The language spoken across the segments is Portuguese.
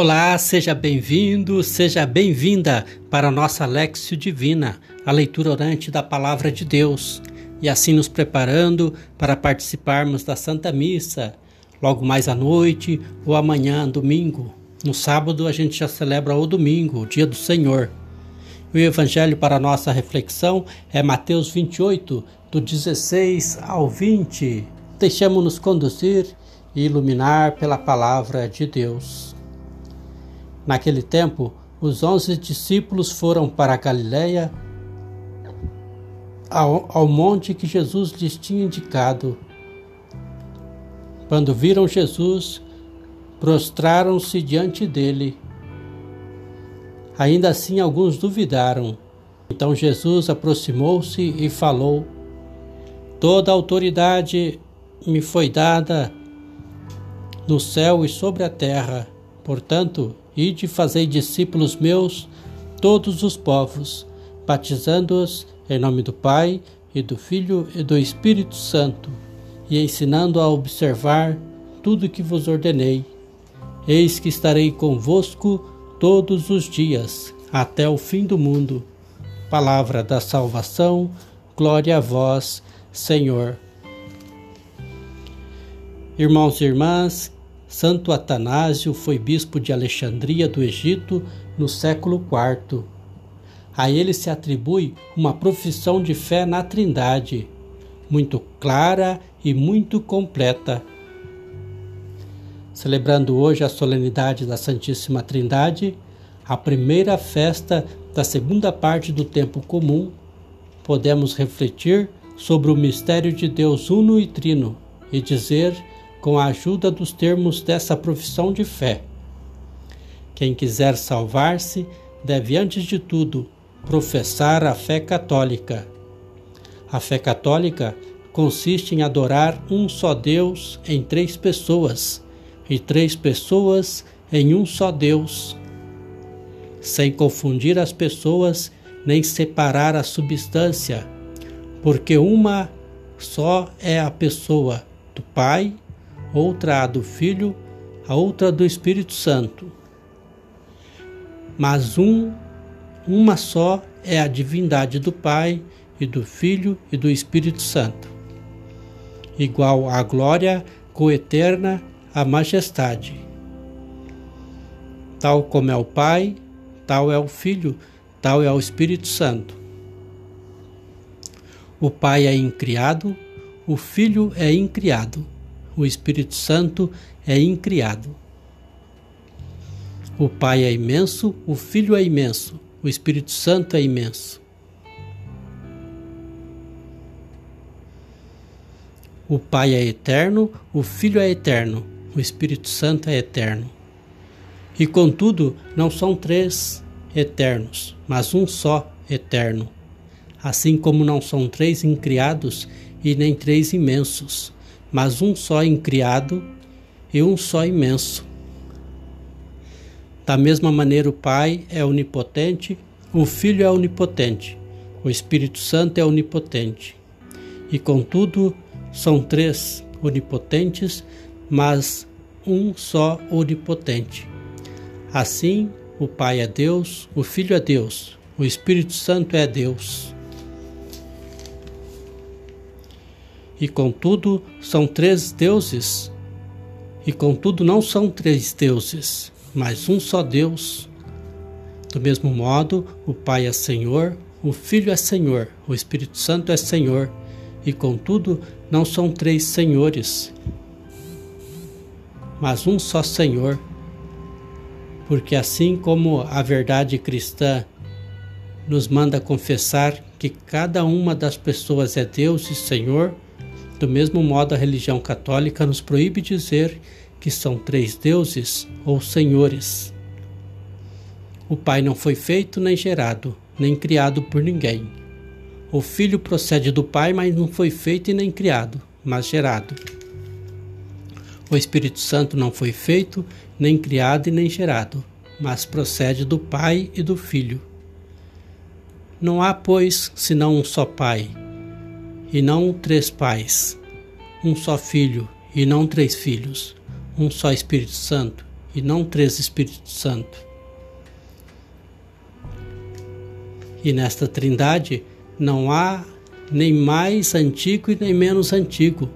Olá, seja bem-vindo, seja bem-vinda para a nossa Lexio Divina, a leitura orante da Palavra de Deus, e assim nos preparando para participarmos da Santa Missa, logo mais à noite ou amanhã, domingo. No sábado a gente já celebra o domingo, o dia do Senhor. O evangelho para a nossa reflexão é Mateus 28, do 16 ao 20. Deixemos-nos conduzir e iluminar pela palavra de Deus. Naquele tempo, os onze discípulos foram para a Galiléia, ao, ao monte que Jesus lhes tinha indicado. Quando viram Jesus, prostraram-se diante dele. Ainda assim, alguns duvidaram. Então Jesus aproximou-se e falou: Toda autoridade me foi dada no céu e sobre a terra. Portanto, ide fazei discípulos meus todos os povos, batizando-os em nome do Pai e do Filho e do Espírito Santo, e ensinando a observar tudo que vos ordenei. Eis que estarei convosco todos os dias, até o fim do mundo. Palavra da salvação, glória a vós, Senhor. Irmãos e irmãs, Santo Atanásio foi bispo de Alexandria do Egito no século IV. A ele se atribui uma profissão de fé na Trindade, muito clara e muito completa. Celebrando hoje a solenidade da Santíssima Trindade, a primeira festa da segunda parte do tempo comum, podemos refletir sobre o mistério de Deus uno e trino e dizer com a ajuda dos termos dessa profissão de fé. Quem quiser salvar-se deve, antes de tudo, professar a fé católica. A fé católica consiste em adorar um só Deus em três pessoas e três pessoas em um só Deus, sem confundir as pessoas nem separar a substância, porque uma só é a pessoa do Pai, outra a do Filho, a outra do Espírito Santo. Mas um, uma só é a divindade do Pai e do Filho e do Espírito Santo. Igual à glória coeterna à majestade. Tal como é o Pai, tal é o Filho, tal é o Espírito Santo. O Pai é incriado, o Filho é incriado o Espírito Santo é incriado. O Pai é imenso, o Filho é imenso, o Espírito Santo é imenso. O Pai é eterno, o Filho é eterno, o Espírito Santo é eterno. E contudo, não são três eternos, mas um só eterno. Assim como não são três incriados e nem três imensos, mas um só incriado e um só imenso. Da mesma maneira, o Pai é onipotente, o Filho é onipotente, o Espírito Santo é onipotente. E contudo, são três onipotentes, mas um só onipotente. Assim, o Pai é Deus, o Filho é Deus, o Espírito Santo é Deus. E contudo são três deuses, e contudo não são três deuses, mas um só Deus. Do mesmo modo, o Pai é Senhor, o Filho é Senhor, o Espírito Santo é Senhor, e contudo não são três senhores, mas um só Senhor. Porque assim como a verdade cristã nos manda confessar que cada uma das pessoas é Deus e Senhor, do mesmo modo, a religião católica nos proíbe dizer que são três deuses ou senhores. O Pai não foi feito nem gerado, nem criado por ninguém. O Filho procede do Pai, mas não foi feito e nem criado, mas gerado. O Espírito Santo não foi feito, nem criado e nem gerado, mas procede do Pai e do Filho. Não há, pois, senão um só Pai, e não três pais, um só filho e não três filhos, um só Espírito Santo e não três Espíritos Santo. E nesta Trindade não há nem mais antigo e nem menos antigo,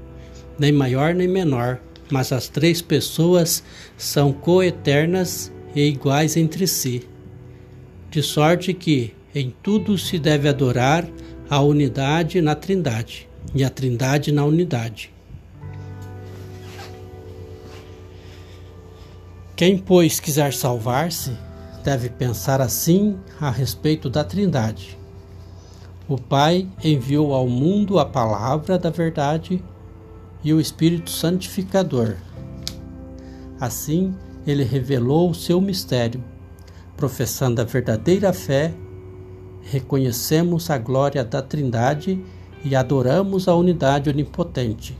nem maior nem menor, mas as três pessoas são coeternas e iguais entre si. De sorte que em tudo se deve adorar a unidade na Trindade e a Trindade na unidade. Quem, pois, quiser salvar-se, deve pensar assim a respeito da Trindade. O Pai enviou ao mundo a palavra da verdade e o Espírito Santificador. Assim, ele revelou o seu mistério. Professando a verdadeira fé, reconhecemos a glória da Trindade e adoramos a unidade onipotente.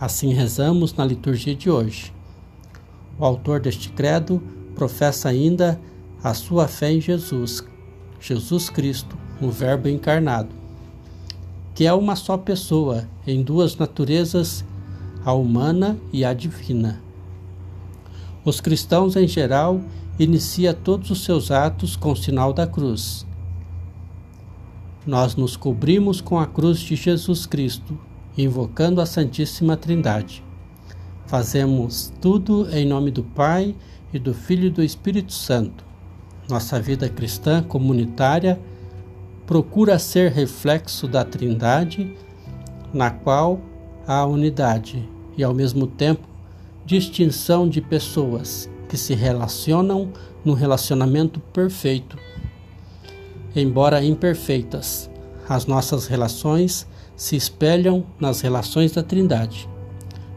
Assim rezamos na liturgia de hoje. O autor deste credo professa ainda a sua fé em Jesus, Jesus Cristo, o Verbo encarnado, que é uma só pessoa em duas naturezas, a humana e a divina. Os cristãos em geral inicia todos os seus atos com o sinal da cruz. Nós nos cobrimos com a cruz de Jesus Cristo, invocando a Santíssima Trindade. Fazemos tudo em nome do Pai e do Filho e do Espírito Santo. Nossa vida cristã comunitária procura ser reflexo da Trindade, na qual há unidade e, ao mesmo tempo, distinção de pessoas que se relacionam num relacionamento perfeito. Embora imperfeitas, as nossas relações se espelham nas relações da Trindade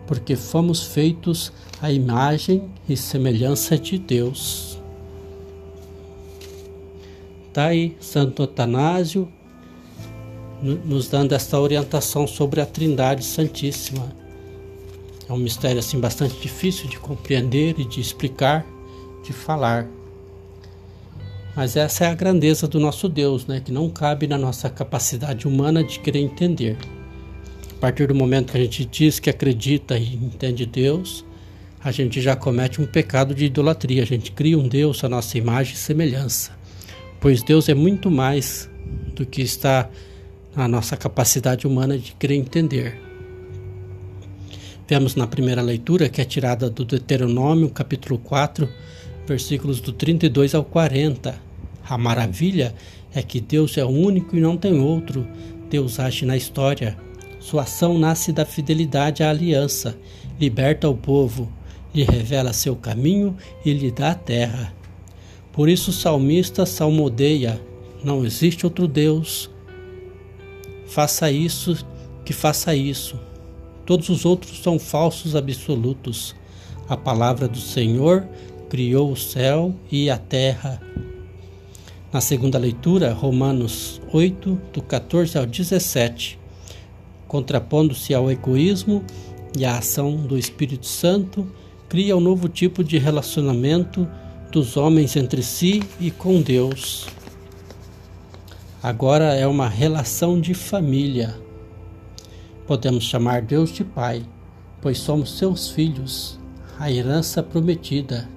porque fomos feitos à imagem e semelhança de Deus. Está aí Santo Atanásio nos dando esta orientação sobre a Trindade Santíssima. É um mistério assim bastante difícil de compreender e de explicar, de falar. Mas essa é a grandeza do nosso Deus, né, que não cabe na nossa capacidade humana de querer entender. A partir do momento que a gente diz que acredita e entende Deus, a gente já comete um pecado de idolatria. A gente cria um Deus à nossa imagem e semelhança. Pois Deus é muito mais do que está na nossa capacidade humana de querer entender. Vemos na primeira leitura, que é tirada do Deuteronômio, capítulo 4, versículos do 32 ao 40. A maravilha é que Deus é único e não tem outro. Deus age na história sua ação nasce da fidelidade à aliança, liberta o povo, lhe revela seu caminho e lhe dá a terra. Por isso o salmista salmodeia: Não existe outro Deus. Faça isso, que faça isso. Todos os outros são falsos absolutos. A palavra do Senhor criou o céu e a terra. Na segunda leitura, Romanos 8, do 14 ao 17 contrapondo-se ao egoísmo e à ação do Espírito Santo, cria um novo tipo de relacionamento dos homens entre si e com Deus. Agora é uma relação de família. Podemos chamar Deus de Pai, pois somos seus filhos, a herança prometida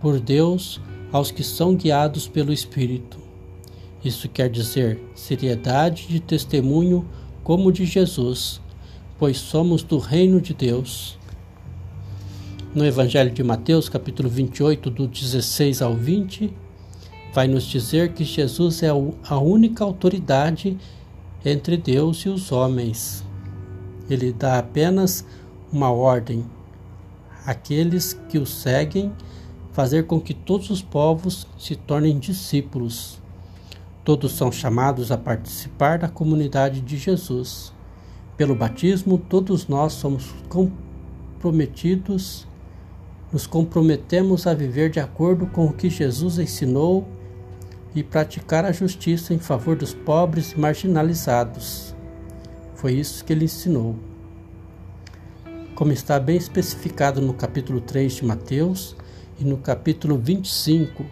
por Deus aos que são guiados pelo Espírito. Isso quer dizer seriedade de testemunho como de Jesus, pois somos do reino de Deus. No Evangelho de Mateus, capítulo 28, do 16 ao 20, vai nos dizer que Jesus é a única autoridade entre Deus e os homens. Ele dá apenas uma ordem àqueles que o seguem, fazer com que todos os povos se tornem discípulos. Todos são chamados a participar da comunidade de Jesus. Pelo batismo, todos nós somos comprometidos, nos comprometemos a viver de acordo com o que Jesus ensinou e praticar a justiça em favor dos pobres e marginalizados. Foi isso que ele ensinou. Como está bem especificado no capítulo 3 de Mateus e no capítulo 25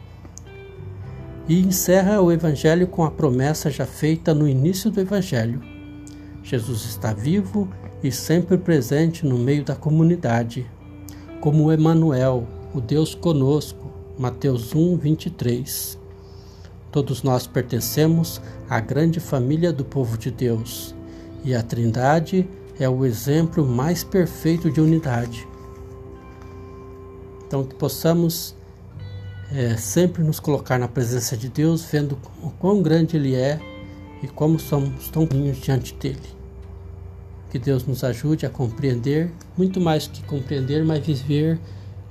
e encerra o Evangelho com a promessa já feita no início do Evangelho. Jesus está vivo e sempre presente no meio da comunidade, como Emanuel, o Deus conosco. Mateus 1, 23. Todos nós pertencemos à grande família do povo de Deus e a Trindade é o exemplo mais perfeito de unidade. Então, que possamos é, sempre nos colocar na presença de Deus, vendo o quão grande Ele é e como somos tão pequenos diante dele. Que Deus nos ajude a compreender, muito mais que compreender, mas viver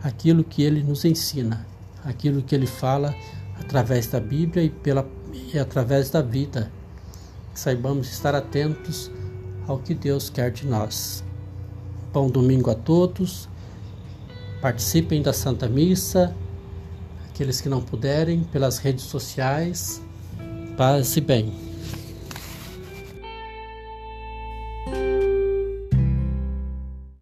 aquilo que Ele nos ensina, aquilo que Ele fala através da Bíblia e, pela, e através da vida. Que saibamos estar atentos ao que Deus quer de nós. Bom domingo a todos. Participem da Santa Missa. Aqueles que não puderem, pelas redes sociais. Paz e bem.